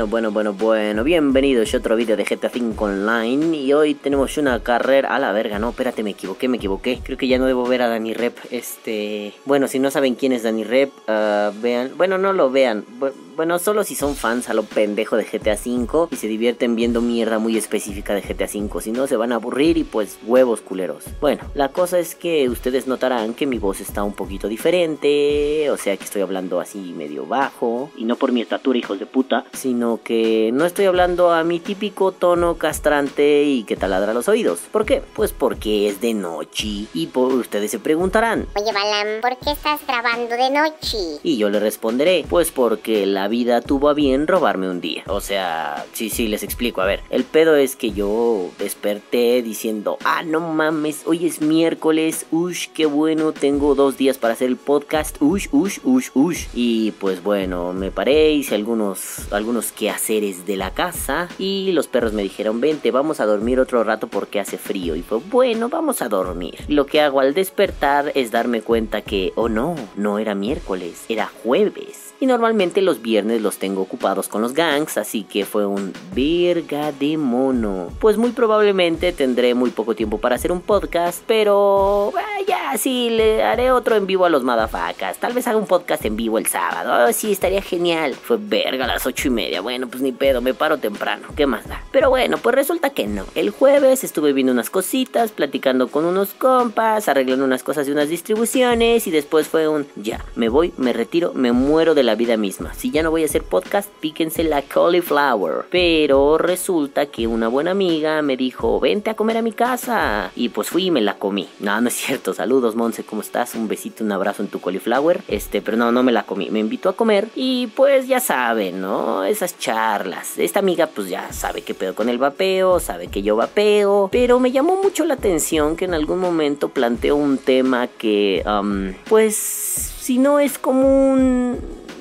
Bueno, bueno, bueno, bueno, bienvenidos a otro vídeo de GTA V Online y hoy tenemos una carrera a la verga, no, espérate, me equivoqué, me equivoqué, creo que ya no debo ver a Danny Rep, este, bueno, si no saben quién es Danny Rep, uh, vean, bueno, no lo vean, bueno, solo si son fans a lo pendejo de GTA V y se divierten viendo mierda muy específica de GTA V, si no se van a aburrir y pues huevos culeros. Bueno, la cosa es que ustedes notarán que mi voz está un poquito diferente, o sea que estoy hablando así medio bajo, y no por mi estatura, hijos de puta, sino que no estoy hablando a mi típico tono castrante y que taladra los oídos. ¿Por qué? Pues porque es de noche y por ustedes se preguntarán. Oye, Balam, ¿por qué estás grabando de noche? Y yo le responderé, pues porque la vida tuvo a bien robarme un día. O sea, sí, sí, les explico. A ver, el pedo es que yo desperté diciendo, ah, no mames, hoy es miércoles, ush, qué bueno, tengo dos días para hacer el podcast, ush, ush, ush, ush. Y pues bueno, me paré, hice algunos, algunos quehaceres de la casa y los perros me dijeron, vente, vamos a dormir otro rato porque hace frío. Y fue, bueno, vamos a dormir. Lo que hago al despertar es darme cuenta que, oh no, no era miércoles, era jueves. Y normalmente los viernes los tengo ocupados con los gangs, así que fue un virga de mono. Pues muy probablemente tendré muy poco tiempo para hacer un podcast, pero eh, ya sí, le haré otro en vivo a los madafacas. Tal vez haga un podcast en vivo el sábado. Oh, sí, estaría genial. Fue verga a las ocho y media. Bueno, pues ni pedo, me paro temprano. ¿Qué más da? Pero bueno, pues resulta que no. El jueves estuve viendo unas cositas, platicando con unos compas, arreglando unas cosas de unas distribuciones y después fue un ya, me voy, me retiro, me muero de la vida misma. Si ya no voy a hacer podcast, píquense la cauliflower. Pero resulta que una buena amiga me dijo, vente a comer a mi casa. Y pues fui y me la comí. No, no es cierto. Saludos, Monse, ¿cómo estás? Un besito, un abrazo en tu cauliflower. Este, pero no, no me la comí. Me invitó a comer y pues ya saben, ¿no? Esas charlas. Esta amiga pues ya sabe qué pedo con el vapeo, sabe que yo vapeo. Pero me llamó mucho la atención que en algún momento planteó un tema que, pues, si no es común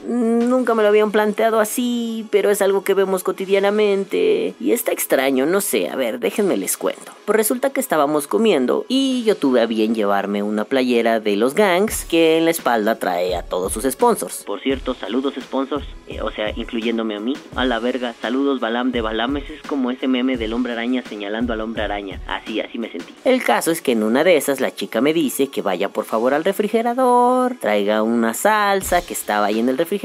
Nunca me lo habían planteado así, pero es algo que vemos cotidianamente. Y está extraño, no sé, a ver, déjenme les cuento. Pues resulta que estábamos comiendo y yo tuve a bien llevarme una playera de los gangs que en la espalda trae a todos sus sponsors. Por cierto, saludos sponsors, eh, o sea, incluyéndome a mí. A la verga, saludos Balam de Balam, ese es como ese meme del hombre araña señalando al hombre araña. Así, así me sentí. El caso es que en una de esas la chica me dice que vaya por favor al refrigerador, traiga una salsa que estaba ahí en el refrigerador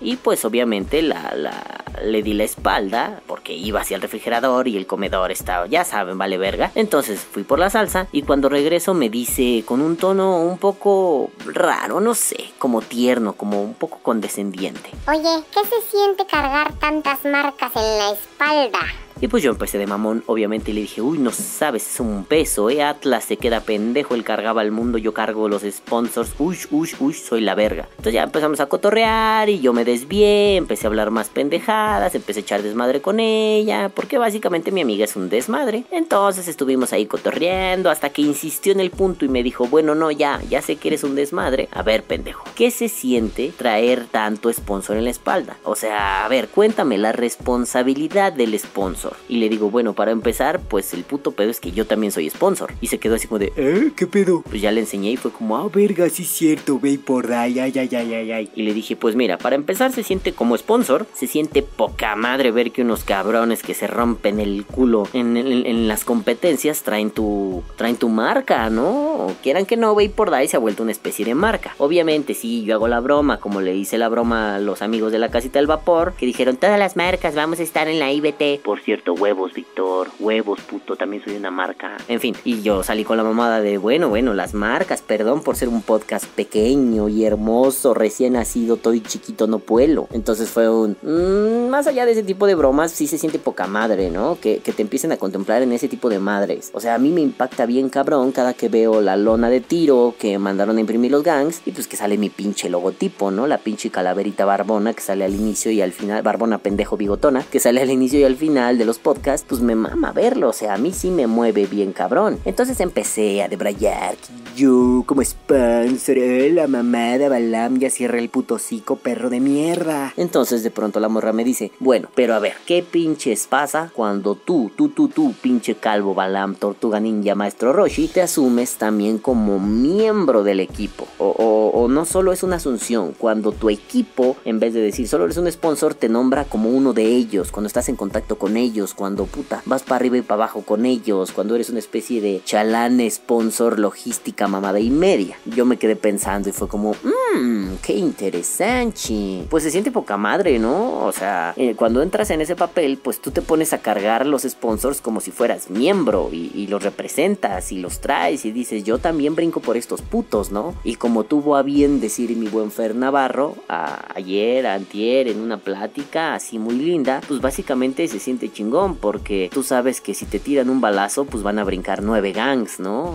y pues obviamente la, la, le di la espalda porque iba hacia el refrigerador y el comedor estaba, ya saben, vale verga. Entonces fui por la salsa y cuando regreso me dice con un tono un poco raro, no sé, como tierno, como un poco condescendiente. Oye, ¿qué se siente cargar tantas marcas en la espalda? Y pues yo empecé de mamón, obviamente, y le dije, uy, no sabes, es un peso, eh, Atlas se queda pendejo, él cargaba el mundo, yo cargo los sponsors, uy, uy, uy, soy la verga. Entonces ya empezamos a cotorrear y yo me desvié, empecé a hablar más pendejadas, empecé a echar desmadre con ella, porque básicamente mi amiga es un desmadre. Entonces estuvimos ahí cotorreando hasta que insistió en el punto y me dijo, bueno, no, ya, ya sé que eres un desmadre. A ver, pendejo, ¿qué se siente traer tanto sponsor en la espalda? O sea, a ver, cuéntame la responsabilidad del sponsor. Y le digo, bueno, para empezar, pues el puto pedo es que yo también soy sponsor. Y se quedó así como de, ¿eh? ¿Qué pedo? Pues ya le enseñé y fue como, ah, verga, sí es cierto, ve por ahí, ay, ay, ay, ay, ay. Y le dije, pues mira, para empezar se siente como sponsor, se siente poca madre ver que unos cabrones que se rompen el culo en, las competencias traen tu, traen tu marca, ¿no? O quieran que no, ve por se ha vuelto una especie de marca. Obviamente, sí, yo hago la broma, como le hice la broma a los amigos de la casita del vapor, que dijeron, todas las marcas vamos a estar en la IBT. Por cierto, huevos, Víctor, huevos, puto, también soy una marca. En fin, y yo salí con la mamada de, bueno, bueno, las marcas, perdón por ser un podcast pequeño y hermoso, recién nacido, todo chiquito, no puedo. Entonces fue un, mm, más allá de ese tipo de bromas, sí se siente poca madre, ¿no? Que, que te empiecen a contemplar en ese tipo de madres. O sea, a mí me impacta bien cabrón cada que veo la lona de tiro que mandaron a imprimir los gangs y pues que sale mi pinche logotipo, ¿no? La pinche calaverita barbona que sale al inicio y al final, barbona pendejo bigotona, que sale al inicio y al final del los podcasts, pues me mama verlo, o sea, a mí sí me mueve bien cabrón. Entonces empecé a debrayar, yo como sponsor, eh, la mamada Balam ya cierra el puto perro de mierda. Entonces de pronto la morra me dice, bueno, pero a ver, ¿qué pinches pasa cuando tú, tú, tú, tú, pinche calvo Balam, tortuga ninja, maestro Roshi, te asumes también como miembro del equipo? O, o no solo es una asunción, cuando tu equipo, en vez de decir solo eres un sponsor, te nombra como uno de ellos, cuando estás en contacto con ellos, cuando puta, vas para arriba y para abajo con ellos, cuando eres una especie de chalán sponsor logística mamada y media. Yo me quedé pensando y fue como, mmm, qué interesante. Pues se siente poca madre, ¿no? O sea, eh, cuando entras en ese papel, pues tú te pones a cargar los sponsors como si fueras miembro y, los representas y los traes y dices, yo también brinco por estos putos, ¿no? Y como tuvo a bien decir mi buen Fer Navarro, ayer, antier, en una plática así muy linda, pues básicamente se siente chingón porque tú sabes que si te tiran un balazo, pues van a brincar nueve gangs, ¿no?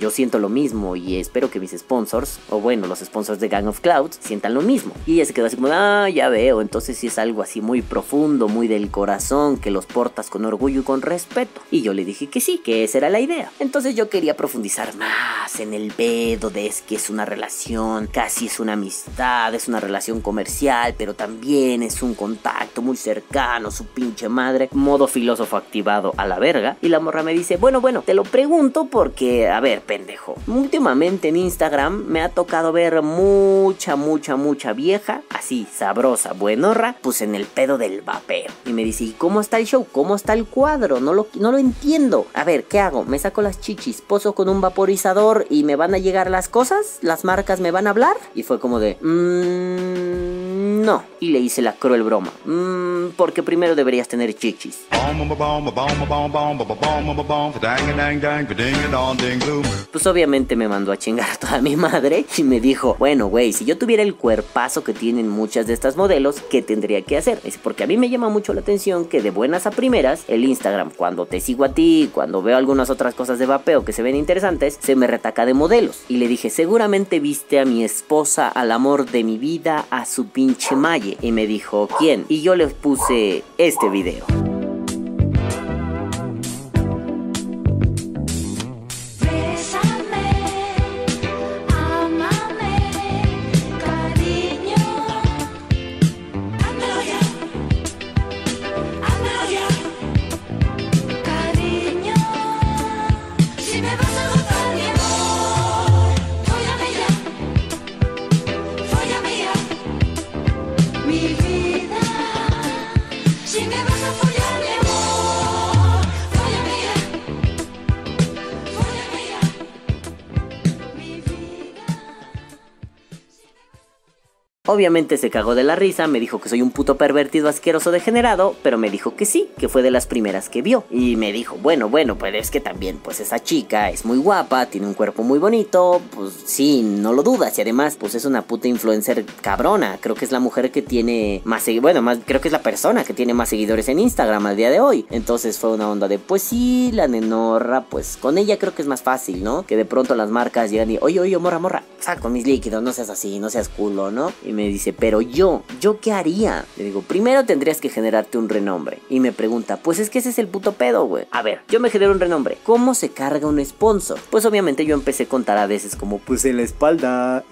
Yo siento lo mismo y espero que mis sponsors, o bueno, los sponsors de Gang of Clouds, sientan lo mismo. Y ella se quedó así como, ah, ya veo, entonces sí es algo así muy profundo, muy del corazón, que los portas con orgullo y con respeto. Y yo le dije que sí, que esa era la idea. Entonces yo quería profundizar más en el pedo de es que es una relación, casi es una amistad, es una relación comercial, pero también es un contacto muy cercano, su pinche madre, modo filósofo activado a la verga. Y la morra me dice, bueno, bueno, te lo pregunto porque, a ver, pendejo, últimamente en Instagram me ha tocado ver mucha, mucha, mucha vieja, así, sabrosa, buenorra, pues en el pedo del vapeo. Y me dice, ¿y cómo está el show? ¿Cómo está el cuadro? No lo, no lo entiendo. A ver, ¿qué hago? ¿Me saco las chichis, pozo con un vaporizador y me van a llegar las cosas? ¿Las marcas me van a hablar? Y fue como de, mmm, no. Y le hice la cruel broma. Mmm, porque primero deberías tener chichis. Pues obviamente me mandó a chingar a toda mi madre y me dijo, bueno, güey, si yo tuviera el cuerpazo que tienen muchas de estas modelos, ¿qué tendría que hacer? Es porque a mí me llama mucho la atención que de buenas a primeras, el Instagram, cuando te sigo a ti, cuando veo algunas otras cosas de vapeo que se ven interesantes, se me retaca de modelos. Y le dije, seguramente viste a mi esposa, al amor de mi vida, a su pinche malle. Y me dijo, ¿quién? Y yo le puse este video. Obviamente se cagó de la risa, me dijo que soy un puto pervertido asqueroso degenerado, pero me dijo que sí, que fue de las primeras que vio. Y me dijo, bueno, bueno, pero es que también, pues esa chica es muy guapa, tiene un cuerpo muy bonito, pues sí, no lo dudas. Y además, pues es una puta influencer cabrona. Creo que es la mujer que tiene más bueno, más, creo que es la persona que tiene más seguidores en Instagram al día de hoy. Entonces fue una onda de, pues sí, la nenorra, pues con ella creo que es más fácil, ¿no? Que de pronto las marcas llegan y, oye, oye, morra, morra, saco mis líquidos, no seas así, no seas culo, ¿no? Y me me dice, pero yo, ¿yo qué haría? Le digo, primero tendrías que generarte un renombre. Y me pregunta, pues es que ese es el puto pedo, güey. A ver, yo me genero un renombre. ¿Cómo se carga un sponsor? Pues obviamente yo empecé a contar a veces como, pues en la espalda.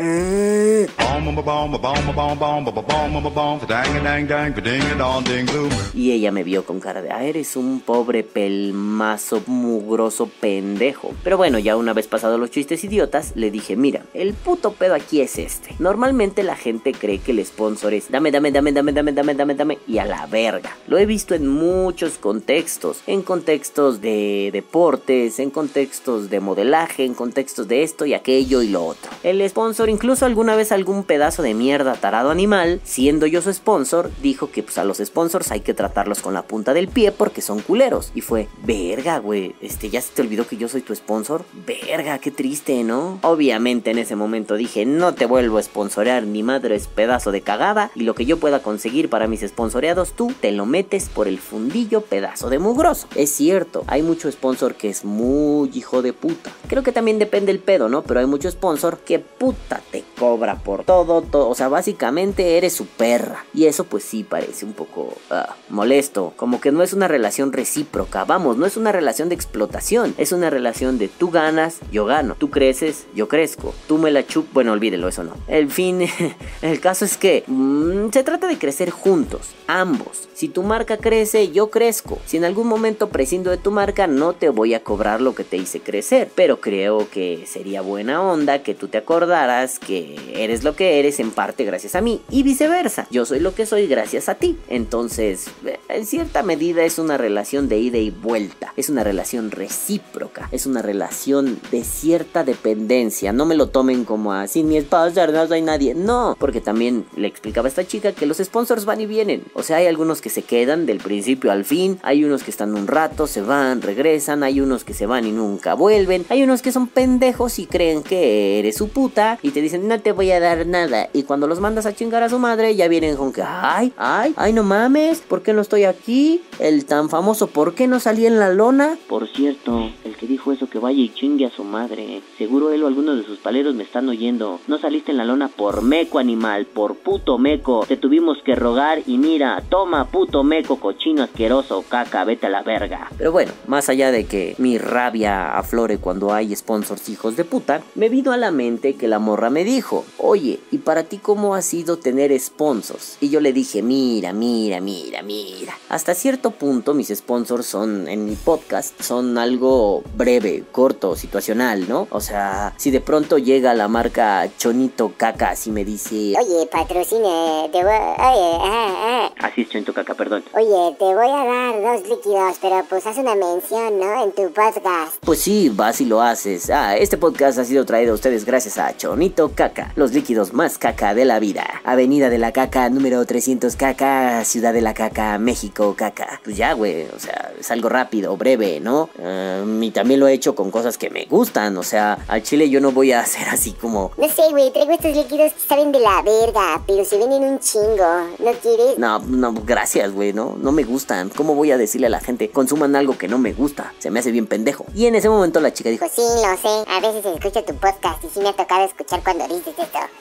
Y ella me vio con cara de, ah, eres un pobre pelmazo mugroso pendejo. Pero bueno, ya una vez pasado los chistes idiotas, le dije, mira, el puto pedo aquí es este. Normalmente la gente cree que el sponsor es dame, dame, dame, dame, dame, dame, dame, dame y a la verga. Lo he visto en muchos contextos, en contextos de deportes, en contextos de modelaje, en contextos de esto y aquello y lo otro. El sponsor, incluso alguna vez algún pedazo de mierda tarado animal, siendo yo su sponsor, dijo que pues a los sponsors hay que tratarlos con la punta del pie porque son culeros. Y fue, verga, güey, este, ya se te olvidó que yo soy tu sponsor. Verga, qué triste, ¿no? Obviamente en ese momento dije, no te vuelvo a sponsorear ni madre es pedazo de cagada y lo que yo pueda conseguir para mis sponsoreados tú te lo metes por el fundillo pedazo de mugroso. Es cierto, hay mucho sponsor que es muy hijo de puta. Creo que también depende el pedo, ¿no? Pero hay mucho sponsor que puta te cobra por todo, todo, o sea, básicamente eres su perra. Y eso pues sí parece un poco ah, molesto, como que no es una relación recíproca, vamos, no es una relación de explotación, es una relación de tú ganas, yo gano, tú creces, yo crezco, tú me la chup, bueno, olvídelo, eso no. El fin, el caso es que mm, se trata de crecer juntos, ambos. Si tu marca crece, yo crezco. Si en algún momento prescindo de tu marca, no te voy a cobrar lo que te hice crecer. Pero creo que sería buena onda que tú te acordaras que eres lo que eres en parte gracias a mí y viceversa. Yo soy lo que soy gracias a ti. Entonces, en cierta medida es una relación de ida y vuelta. Es una relación recíproca. Es una relación de cierta dependencia. No me lo tomen como así, mi esposa, no hay nadie. No, porque también le explicaba a esta chica que los sponsors van y vienen. O sea, hay algunos que se quedan del principio al fin, hay unos que están un rato, se van, regresan, hay unos que se van y nunca vuelven, hay unos que son pendejos y creen que eres su puta y te dicen no te voy a dar nada y cuando los mandas a chingar a su madre ya vienen con que ay, ay, ay no mames, ¿por qué no estoy aquí? El tan famoso ¿por qué no salí en la lona? Por cierto, el que dijo eso que vaya y chingue a su madre, seguro él o alguno de sus paleros me están oyendo, no saliste en la lona por meco animal, por puto meco, te tuvimos que rogar y mira, toma puto puto meco, cochino, asqueroso, caca, vete a la verga. Pero bueno, más allá de que mi rabia aflore cuando hay sponsors hijos de puta, me vino a la mente que la morra me dijo, oye, ¿y para ti cómo ha sido tener sponsors? Y yo le dije, mira, mira, mira, mira. Hasta cierto punto mis sponsors son, en mi podcast, son algo breve, corto, situacional, ¿no? O sea, si de pronto llega la marca Chonito Caca y me dice, oye, patrocine, te voy, oye, ah, ah. Así es Chonito Caca perdón. Oye, te voy a dar dos líquidos, pero pues haz una mención, ¿no? En tu podcast. Pues sí, vas y lo haces. Ah, este podcast ha sido traído a ustedes gracias a Chonito Caca, los líquidos más caca de la vida. Avenida de la Caca, número 300 Caca, Ciudad de la Caca, México Caca. Pues ya, güey, o sea, es algo rápido, breve, ¿no? Um, y también lo he hecho con cosas que me gustan, o sea, al chile yo no voy a hacer así como... No sé, güey, traigo estos líquidos que saben de la verga, pero se ven en un chingo. ¿No quieres? No, no, gracias güey, ¿no? No me gustan. ¿Cómo voy a decirle a la gente, consuman algo que no me gusta? Se me hace bien pendejo. Y en ese momento la chica dijo, pues sí, lo sé. A veces escucho tu podcast y sí me ha tocado escuchar cuando dices.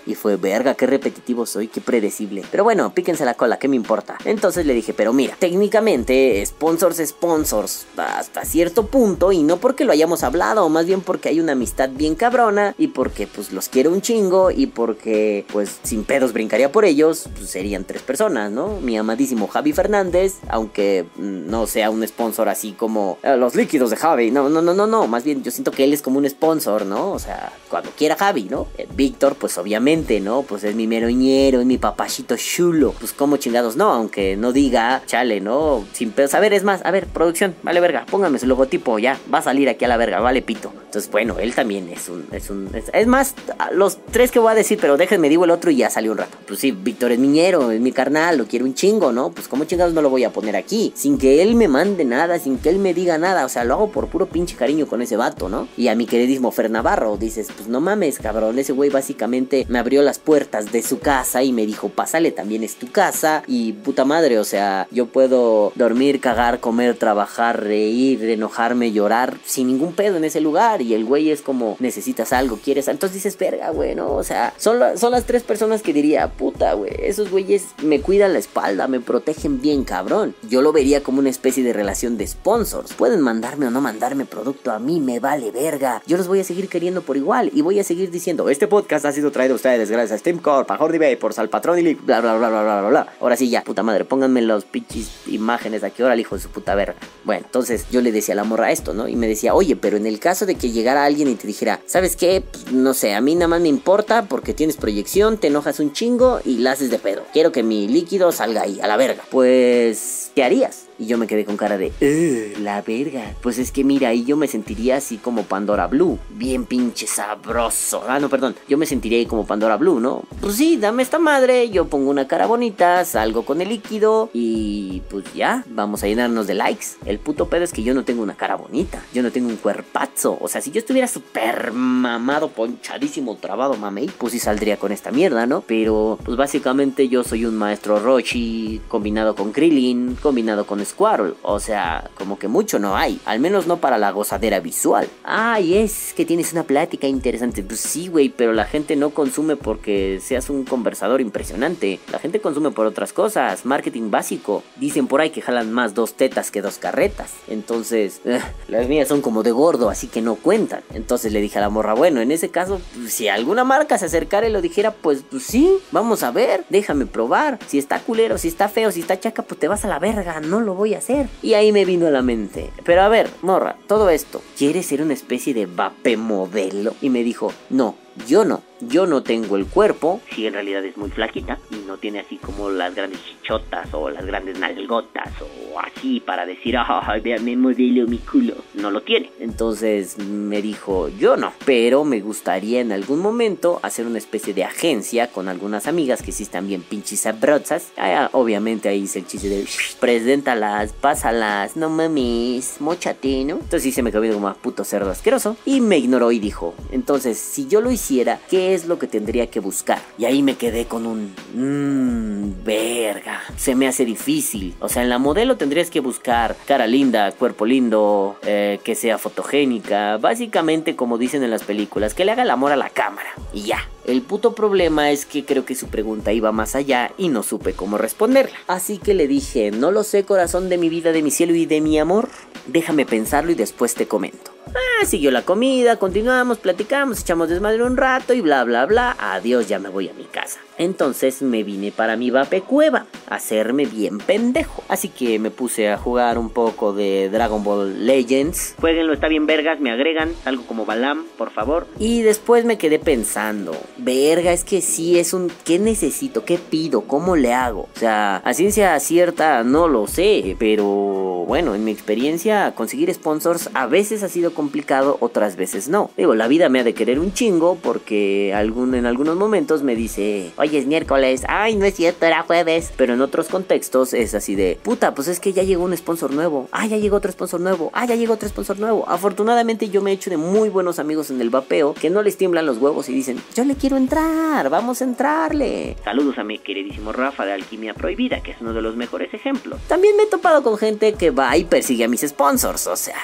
Y fue, verga, qué repetitivo soy, qué predecible. Pero bueno, píquense la cola, ¿qué me importa? Entonces le dije, pero mira, técnicamente, sponsors, sponsors, hasta cierto punto, y no porque lo hayamos hablado, más bien porque hay una amistad bien cabrona, y porque pues los quiero un chingo, y porque pues sin pedos brincaría por ellos, pues serían tres personas, ¿no? Mi amadísimo Javi Fernández, aunque no sea un sponsor así como eh, los líquidos de Javi. No, no, no, no, no. Más bien yo siento que él es como un sponsor, ¿no? O sea, cuando quiera Javi, ¿no? Eh, Víctor, pues obviamente, ¿no? Pues es mi meroñero, es mi papachito chulo. Pues como chingados, no, aunque no diga, chale, ¿no? Sin pedos. A ver, es más, a ver, producción, vale verga, póngame su logotipo, ya, va a salir aquí a la verga, vale pito. Entonces, bueno, él también es un, es un, es, más, los tres que voy a decir, pero déjenme digo el otro y ya salió un rato. Pues sí, Víctor es miñero, es mi carnal, lo quiero un chingo, ¿no? Pues como ¿cómo chingados no lo voy a poner aquí? Sin que él me mande nada, sin que él me diga nada. O sea, lo hago por puro pinche cariño con ese vato, ¿no? Y a mi queridísimo Fer Navarro, dices, pues no mames, cabrón. Ese güey me abrió las puertas de su casa y me dijo, pásale, también es tu casa. Y puta madre, o sea, yo puedo dormir, cagar, comer, trabajar, reír, enojarme, llorar sin ningún pedo en ese lugar. Y el güey es como, necesitas algo, quieres. Entonces dices, verga, güey, ¿no? O sea, son, son las tres personas que diría, puta, güey, esos güeyes me cuidan la espalda, me protegen bien cabrón. Yo lo vería como una especie de relación de sponsors. Pueden mandarme o no mandarme producto a mí, me vale verga. Yo los voy a seguir queriendo por igual y voy a seguir diciendo, este podcast ha sido traído a ustedes gracias a Steam Corp, a Jordi Bay, por Salpatrón y bla bla bla bla bla bla bla. Ahora sí ya, puta madre, pónganme los pinches imágenes aquí ahora el hijo de su puta verga. Bueno, entonces yo le decía a la morra esto, ¿no? Y me decía, oye, pero en el caso de que llegara alguien y te dijera, ¿sabes qué? Pues, no sé, a mí nada más me importa porque tienes proyección, te enojas un chingo y la haces de pedo. Quiero que mi líquido salga ahí, a la verga pues, ¿qué harías? Y yo me quedé con cara de, la verga. Pues es que mira, ahí yo me sentiría así como Pandora Blue. Bien pinche sabroso. Ah, no, perdón. Yo me sentiría ahí como Pandora Blue, ¿no? Pues sí, dame esta madre. Yo pongo una cara bonita, salgo con el líquido. Y pues ya, vamos a llenarnos de likes. El puto pedo es que yo no tengo una cara bonita. Yo no tengo un cuerpazo. O sea, si yo estuviera súper mamado, ponchadísimo, trabado, mamey, pues sí saldría con esta mierda, ¿no? Pero pues básicamente yo soy un maestro Rochi combinado con Krillin, combinado con Squirrel. O sea, como que mucho no hay. Al menos no para la gozadera visual. Ay, es que tienes una plática interesante. Pues sí, güey, pero la gente no consume porque seas un conversador impresionante. La gente consume por otras cosas. Marketing básico. Dicen por ahí que jalan más dos tetas que dos carretas. Entonces, eh, las mías son como de gordo, así que no cuentan. Entonces le dije a la morra, bueno, en ese caso, pues, si alguna marca se acercara y lo dijera, pues, pues sí, vamos a ver, déjame probar. Si está culero, si está feo, si está chaca, pues te vas a la verga, no lo voy a hacer. Y ahí me vino a la mente. Pero a ver, morra, todo esto, ¿quieres ser una especie de vape modelo? Y me dijo, no, yo no. Yo no tengo el cuerpo, si en realidad es muy flaquita y no tiene así como las grandes chichotas o las grandes nalgotas o así para decir, ay, vean mi modelo, mi culo. No lo tiene. Entonces me dijo, yo no, pero me gustaría en algún momento hacer una especie de agencia con algunas amigas que sí están bien pinches sabrosas. Ah, obviamente ahí hice el chiste de, preséntalas, pásalas, no mames, mochate, ¿no? Entonces sí se me quedó como a puto cerdo asqueroso y me ignoró y dijo, entonces si yo lo hiciera, ¿qué es lo que tendría que buscar. Y ahí me quedé con un... Mmm, verga. Se me hace difícil. O sea, en la modelo tendrías que buscar cara linda, cuerpo lindo, eh, que sea fotogénica. Básicamente, como dicen en las películas, que le haga el amor a la cámara. Y ya. El puto problema es que creo que su pregunta iba más allá y no supe cómo responderla. Así que le dije, no lo sé corazón de mi vida, de mi cielo y de mi amor. Déjame pensarlo y después te comento. Ah, siguió la comida, continuamos, platicamos, echamos desmadre un rato y bla bla bla. Adiós, ya me voy a mi casa. Entonces me vine para mi vape cueva, a hacerme bien pendejo. Así que me puse a jugar un poco de Dragon Ball Legends. Jueguenlo, está bien vergas, me agregan algo como Balam, por favor. Y después me quedé pensando, verga, es que sí es un ¿qué necesito? ¿Qué pido? ¿Cómo le hago? O sea, a ciencia cierta no lo sé, pero bueno, en mi experiencia conseguir sponsors a veces ha sido complicado, otras veces no. Digo, la vida me ha de querer un chingo porque en algunos momentos me dice, oye, es miércoles, ay, no es cierto, era jueves. Pero en otros contextos es así de, puta, pues es que ya llegó un sponsor nuevo, ah, ya llegó otro sponsor nuevo, ah, ya llegó otro sponsor nuevo. Afortunadamente yo me he hecho de muy buenos amigos en el vapeo que no les tiemblan los huevos y dicen, yo le quiero entrar, vamos a entrarle. Saludos a mi queridísimo Rafa de Alquimia Prohibida, que es uno de los mejores ejemplos. También me he topado con gente que va y persigue a mis sponsors, o sea,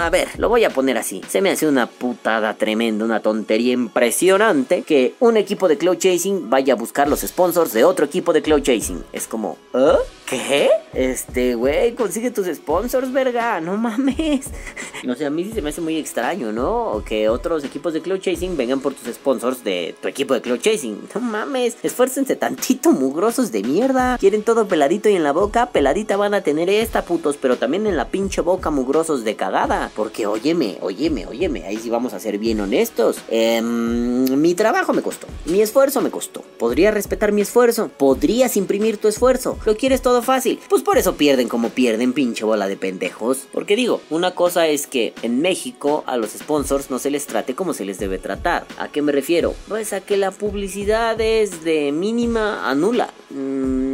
a ver, lo voy a poner así. Se me hace una putada tremenda, una tontería impresionante que un equipo de Cloud Chasing vaya a buscar los sponsors de otro equipo de Cloud Chasing. Es como, ¿eh? ¿Qué? Este, güey, consigue tus sponsors, verga, no mames. No sé, a mí sí se me hace muy extraño, ¿no? Que otros equipos de Cloud Chasing vengan por tus sponsors de tu equipo de Cloud Chasing. No mames, esfuércense tantito, mugrosos de mierda. Quieren todo peladito y en la boca, peladita van a tener esta, putos, pero también en la pinche boca, mugrosos de cagada. Porque, óyeme, óyeme, óyeme, ahí sí vamos a ser bien honestos. Em, mi trabajo me costó, mi esfuerzo me costó. ¿Podría respetar mi esfuerzo? ¿Podrías imprimir tu esfuerzo? ¿Lo quieres todo fácil. Pues por eso pierden como pierden, pinche bola de pendejos. Porque digo, una cosa es que en México a los sponsors no se les trate como se les debe tratar. ¿A qué me refiero? Pues a que la publicidad es de mínima a nula. Mm,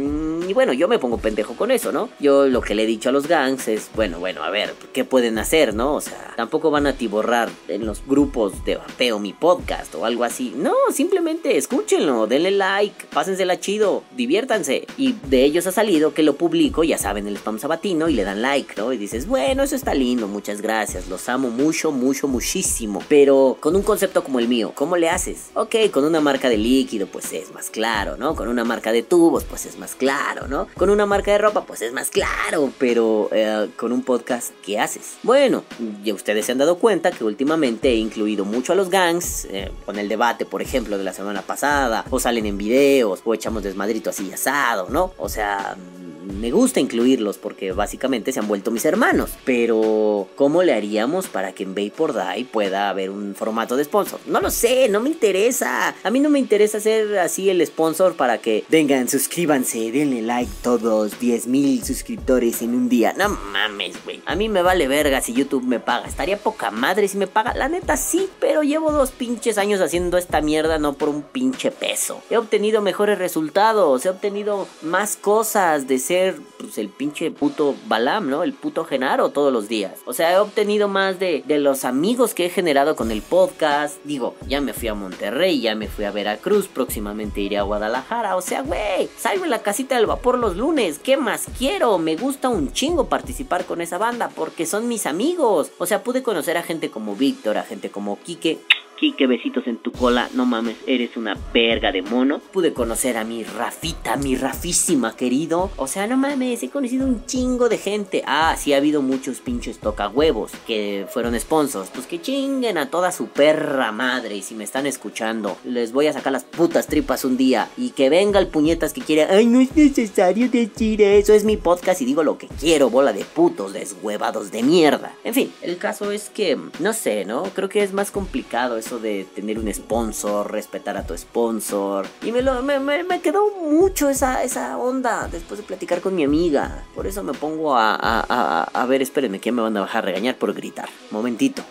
y bueno, yo me pongo pendejo con eso, ¿no? Yo lo que le he dicho a los gangs es, bueno, bueno, a ver, ¿qué pueden hacer, no? O sea, tampoco van a tiborrar en los grupos de vapeo mi podcast o algo así. No, simplemente escúchenlo, denle like, pásensela chido, diviértanse. Y de ellos ha salido que lo publico, ya saben, el spam sabatino y le dan like, ¿no? Y dices, bueno, eso está lindo, muchas gracias, los amo mucho, mucho, muchísimo. Pero con un concepto como el mío, ¿cómo le haces? Ok, con una marca de líquido, pues es más claro, ¿no? Con una marca de tubos, pues es más claro. ¿No? Con una marca de ropa, pues es más claro, pero eh, con un podcast, ¿qué haces? Bueno, ya ustedes se han dado cuenta que últimamente he incluido mucho a los gangs, eh, con el debate, por ejemplo, de la semana pasada, o salen en videos, o echamos desmadrito así asado, ¿no? O sea, me gusta incluirlos porque básicamente se han vuelto mis hermanos. Pero, ¿cómo le haríamos para que en Vapor Die pueda haber un formato de sponsor? No lo sé, no me interesa. A mí no me interesa ser así el sponsor para que vengan, suscríbanse, denle like todos, 10 mil suscriptores en un día. No mames, güey. A mí me vale verga si YouTube me paga. Estaría poca madre si me paga. La neta sí, pero llevo dos pinches años haciendo esta mierda no por un pinche peso. He obtenido mejores resultados, he obtenido más cosas de ser pues, el pinche puto Balam, ¿no? El puto Genaro todos los días. O sea, he obtenido más de, de los amigos que he generado con el podcast. Digo, ya me fui a Monterrey, ya me fui a Veracruz, próximamente iré a Guadalajara. O sea, güey, salgo en la casita del vapor los lunes. ¿Qué más quiero? Me gusta un chingo participar con esa banda porque son mis amigos. O sea, pude conocer a gente como Víctor, a gente como Quique Quique, besitos en tu cola, no mames, eres una verga de mono. Pude conocer a mi Rafita, mi Rafísima querido. O sea, no mames, he conocido un chingo de gente. Ah, sí ha habido muchos pinches toca huevos que fueron sponsors. Pues que chinguen a toda su perra madre. Y si me están escuchando, les voy a sacar las putas tripas un día. Y que venga el puñetas que quiere. Ay, no es necesario decir eso. Es mi podcast y digo lo que quiero, bola de putos deshuevados de mierda. En fin, el caso es que, no sé, ¿no? Creo que es más complicado de tener un sponsor, respetar a tu sponsor. Y me, lo, me, me, quedó mucho esa, esa onda después de platicar con mi amiga. Por eso me pongo a, a, a, a ver, espérenme, que me van a bajar a regañar por gritar. Momentito.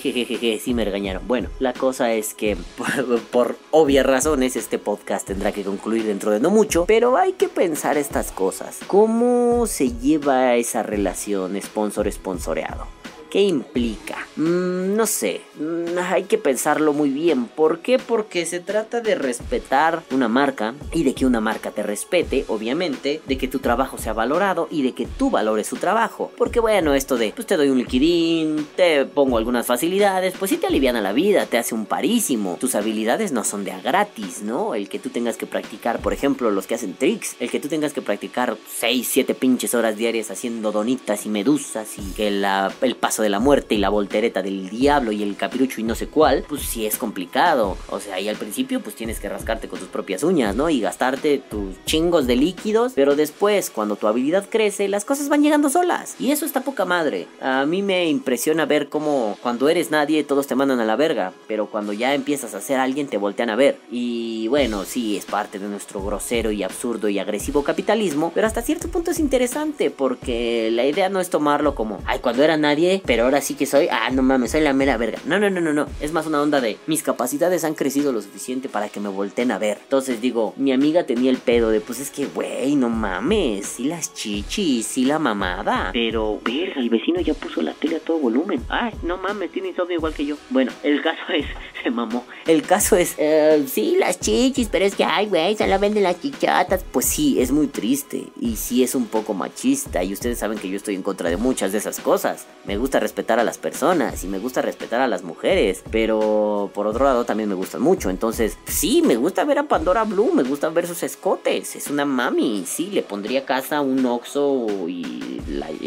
Jejejeje, sí me regañaron. Bueno, la cosa es que por, obvias razones este podcast tendrá que concluir dentro de no mucho, pero hay que pensar estas cosas. ¿Cómo se lleva esa relación sponsor-sponsoreado? ¿Qué implica? Mm, no sé, mm, hay que pensarlo muy bien. ¿Por qué? Porque se trata de respetar una marca y de que una marca te respete, obviamente, de que tu trabajo sea valorado y de que tú valores su trabajo. Porque bueno, esto de, pues te doy un liquidín, te pongo algunas facilidades, pues sí te aliviana la vida, te hace un parísimo. Tus habilidades no son de a gratis, ¿no? El que tú tengas que practicar, por ejemplo, los que hacen tricks, el que tú tengas que practicar 6, 7 pinches horas diarias haciendo donitas y medusas y que la, el paso de la muerte y la voltereta del diablo y el capirucho y no sé cuál, pues sí es complicado. O sea, ahí al principio pues tienes que rascarte con tus propias uñas, ¿no? Y gastarte tus chingos de líquidos, pero después cuando tu habilidad crece, las cosas van llegando solas. Y eso está poca madre. A mí me impresiona ver cómo cuando eres nadie todos te mandan a la verga, pero cuando ya empiezas a ser alguien te voltean a ver. Y bueno, sí, es parte de nuestro grosero y absurdo y agresivo capitalismo, pero hasta cierto punto es interesante porque la idea no es tomarlo como, ay, cuando era nadie, pero ahora sí que soy, ah, no mames, soy la mera verga. No, no, no, no, no. Es más una onda de mis capacidades han crecido lo suficiente para que me volteen a ver. Entonces digo, mi amiga tenía el pedo de, pues es que, güey, no mames, sí las chichis, sí la mamada. Pero, verga, el vecino ya puso la tele a todo volumen. Ay, no mames, tiene insomnio igual que yo. Bueno, el caso es, se mamó. El caso es, eh, sí, las chichis, pero es que, ay, güey, se la venden las chichatas. Pues sí, es muy triste y sí es un poco machista y ustedes saben que yo estoy en contra de muchas de esas cosas. Me gusta respetar a las personas y me gusta respetar a las mujeres, pero por otro lado también me gustan mucho. Entonces, sí, me gusta ver a Pandora Blue, me gusta ver sus escotes, es una mami, sí, le pondría casa un Oxxo y,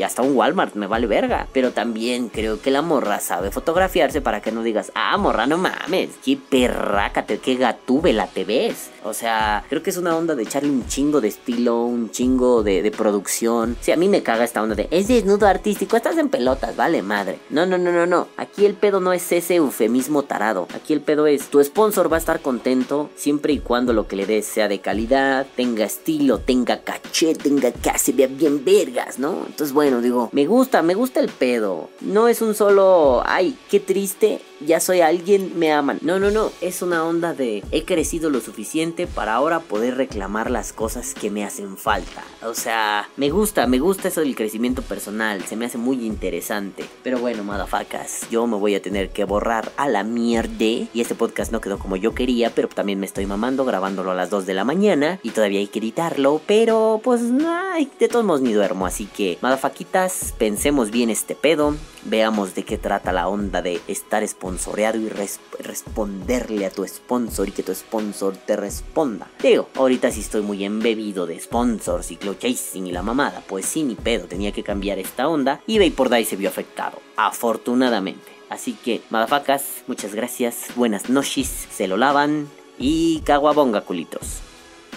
hasta un Walmart, me vale verga. Pero también creo que la morra sabe fotografiarse para que no digas, ah, morra, no mames, qué perrácate, qué gatúbela te ves. O sea, creo que es una onda de echarle un chingo de estilo, un chingo de, de producción. Sí, a mí me caga esta onda de, es desnudo artístico, estás en pelotas, vale madre. No, no, no, no, no. Aquí el pedo no es ese eufemismo tarado. Aquí el pedo es tu sponsor va a estar contento siempre y cuando lo que le des sea de calidad, tenga estilo, tenga caché, tenga que se vea bien vergas, ¿no? Entonces, bueno, digo, me gusta, me gusta el pedo. No es un solo, ay, qué triste ya soy alguien, me aman. No, no, no, es una onda de he crecido lo suficiente para ahora poder reclamar las cosas que me hacen falta. O sea, me gusta, me gusta eso del crecimiento personal, se me hace muy interesante. Pero bueno, madafacas, yo me voy a tener que borrar a la mierda. Y este podcast no quedó como yo quería, pero también me estoy mamando grabándolo a las 2 de la mañana. Y todavía hay que editarlo, pero pues no, de todos modos ni duermo. Así que, madafaquitas, pensemos bien este pedo. Veamos de qué trata la onda de estar sponsoreado y responderle a tu sponsor y que tu sponsor te responda. Digo, ahorita sí estoy muy embebido de sponsors y cloud chasing y la mamada. Pues sí, ni pedo, tenía que cambiar esta onda. Y eBay por Dai se vio afectado, afortunadamente. Así que, madafacas, muchas gracias, buenas noches, se lo lavan y caguabonga culitos.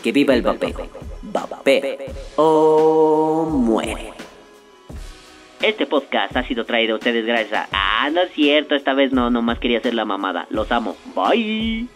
Que viva el vapeo. Vapeo. O muere. Este podcast ha sido traído a ustedes gracias a... Ah, no es cierto, esta vez no, nomás quería hacer la mamada. Los amo. Bye.